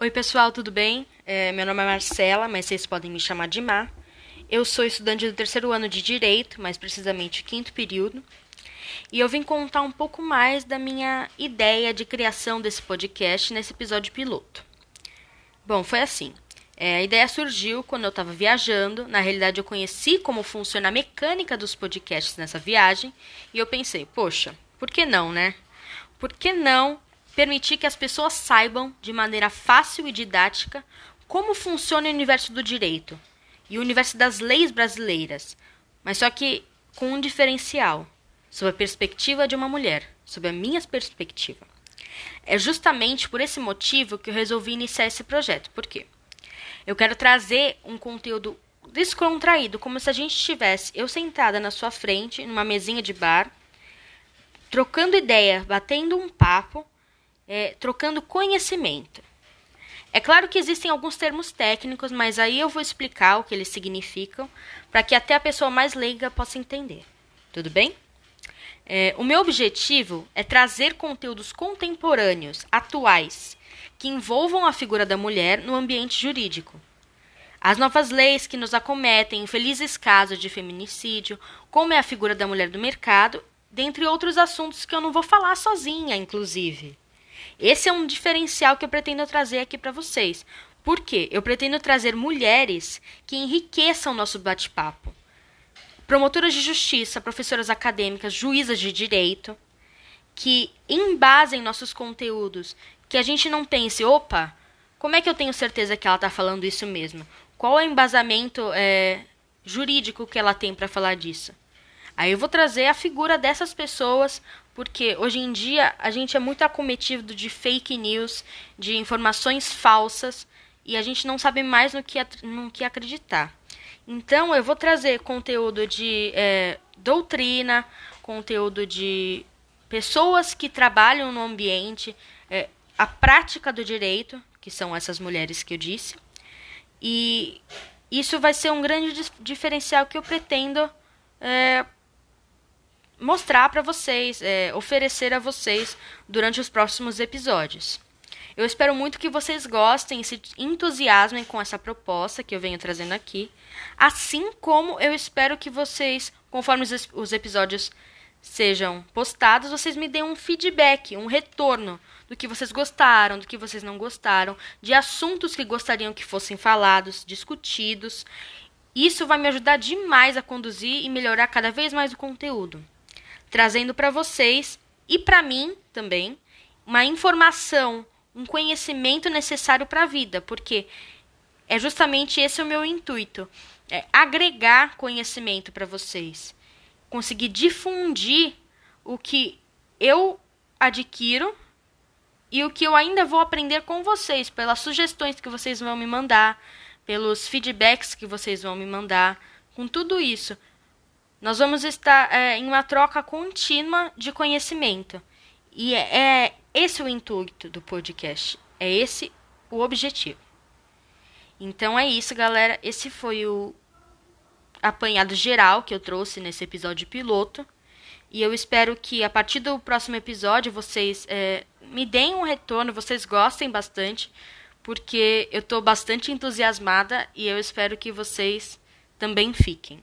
Oi, pessoal, tudo bem? É, meu nome é Marcela, mas vocês podem me chamar de Mar. Eu sou estudante do terceiro ano de Direito, mais precisamente quinto período. E eu vim contar um pouco mais da minha ideia de criação desse podcast nesse episódio piloto. Bom, foi assim. É, a ideia surgiu quando eu estava viajando. Na realidade, eu conheci como funciona a mecânica dos podcasts nessa viagem. E eu pensei, poxa, por que não, né? Por que não permitir que as pessoas saibam, de maneira fácil e didática, como funciona o universo do direito e o universo das leis brasileiras, mas só que com um diferencial, sob a perspectiva de uma mulher, sob a minha perspectiva. É justamente por esse motivo que eu resolvi iniciar esse projeto. Por quê? Eu quero trazer um conteúdo descontraído, como se a gente estivesse eu sentada na sua frente, numa mesinha de bar, trocando ideia, batendo um papo é, trocando conhecimento. É claro que existem alguns termos técnicos, mas aí eu vou explicar o que eles significam para que até a pessoa mais leiga possa entender. Tudo bem? É, o meu objetivo é trazer conteúdos contemporâneos, atuais, que envolvam a figura da mulher no ambiente jurídico. As novas leis que nos acometem, infelizes casos de feminicídio, como é a figura da mulher do mercado, dentre outros assuntos que eu não vou falar sozinha, inclusive. Esse é um diferencial que eu pretendo trazer aqui para vocês. Por quê? Eu pretendo trazer mulheres que enriqueçam nosso bate-papo. Promotoras de justiça, professoras acadêmicas, juízas de direito, que embasem nossos conteúdos, que a gente não pense, opa, como é que eu tenho certeza que ela está falando isso mesmo? Qual é o embasamento é, jurídico que ela tem para falar disso? Aí eu vou trazer a figura dessas pessoas porque hoje em dia a gente é muito acometido de fake news, de informações falsas, e a gente não sabe mais no que, no que acreditar. Então eu vou trazer conteúdo de é, doutrina, conteúdo de pessoas que trabalham no ambiente, é, a prática do direito, que são essas mulheres que eu disse. E isso vai ser um grande diferencial que eu pretendo é, mostrar para vocês, é, oferecer a vocês durante os próximos episódios. Eu espero muito que vocês gostem e se entusiasmem com essa proposta que eu venho trazendo aqui, assim como eu espero que vocês, conforme os, os episódios sejam postados, vocês me deem um feedback, um retorno do que vocês gostaram, do que vocês não gostaram, de assuntos que gostariam que fossem falados, discutidos. Isso vai me ajudar demais a conduzir e melhorar cada vez mais o conteúdo trazendo para vocês e para mim também uma informação, um conhecimento necessário para a vida, porque é justamente esse o meu intuito, é agregar conhecimento para vocês, conseguir difundir o que eu adquiro e o que eu ainda vou aprender com vocês, pelas sugestões que vocês vão me mandar, pelos feedbacks que vocês vão me mandar, com tudo isso. Nós vamos estar é, em uma troca contínua de conhecimento. E é, é esse o intuito do podcast. É esse o objetivo. Então é isso, galera. Esse foi o apanhado geral que eu trouxe nesse episódio piloto. E eu espero que a partir do próximo episódio vocês é, me deem um retorno, vocês gostem bastante, porque eu estou bastante entusiasmada e eu espero que vocês também fiquem.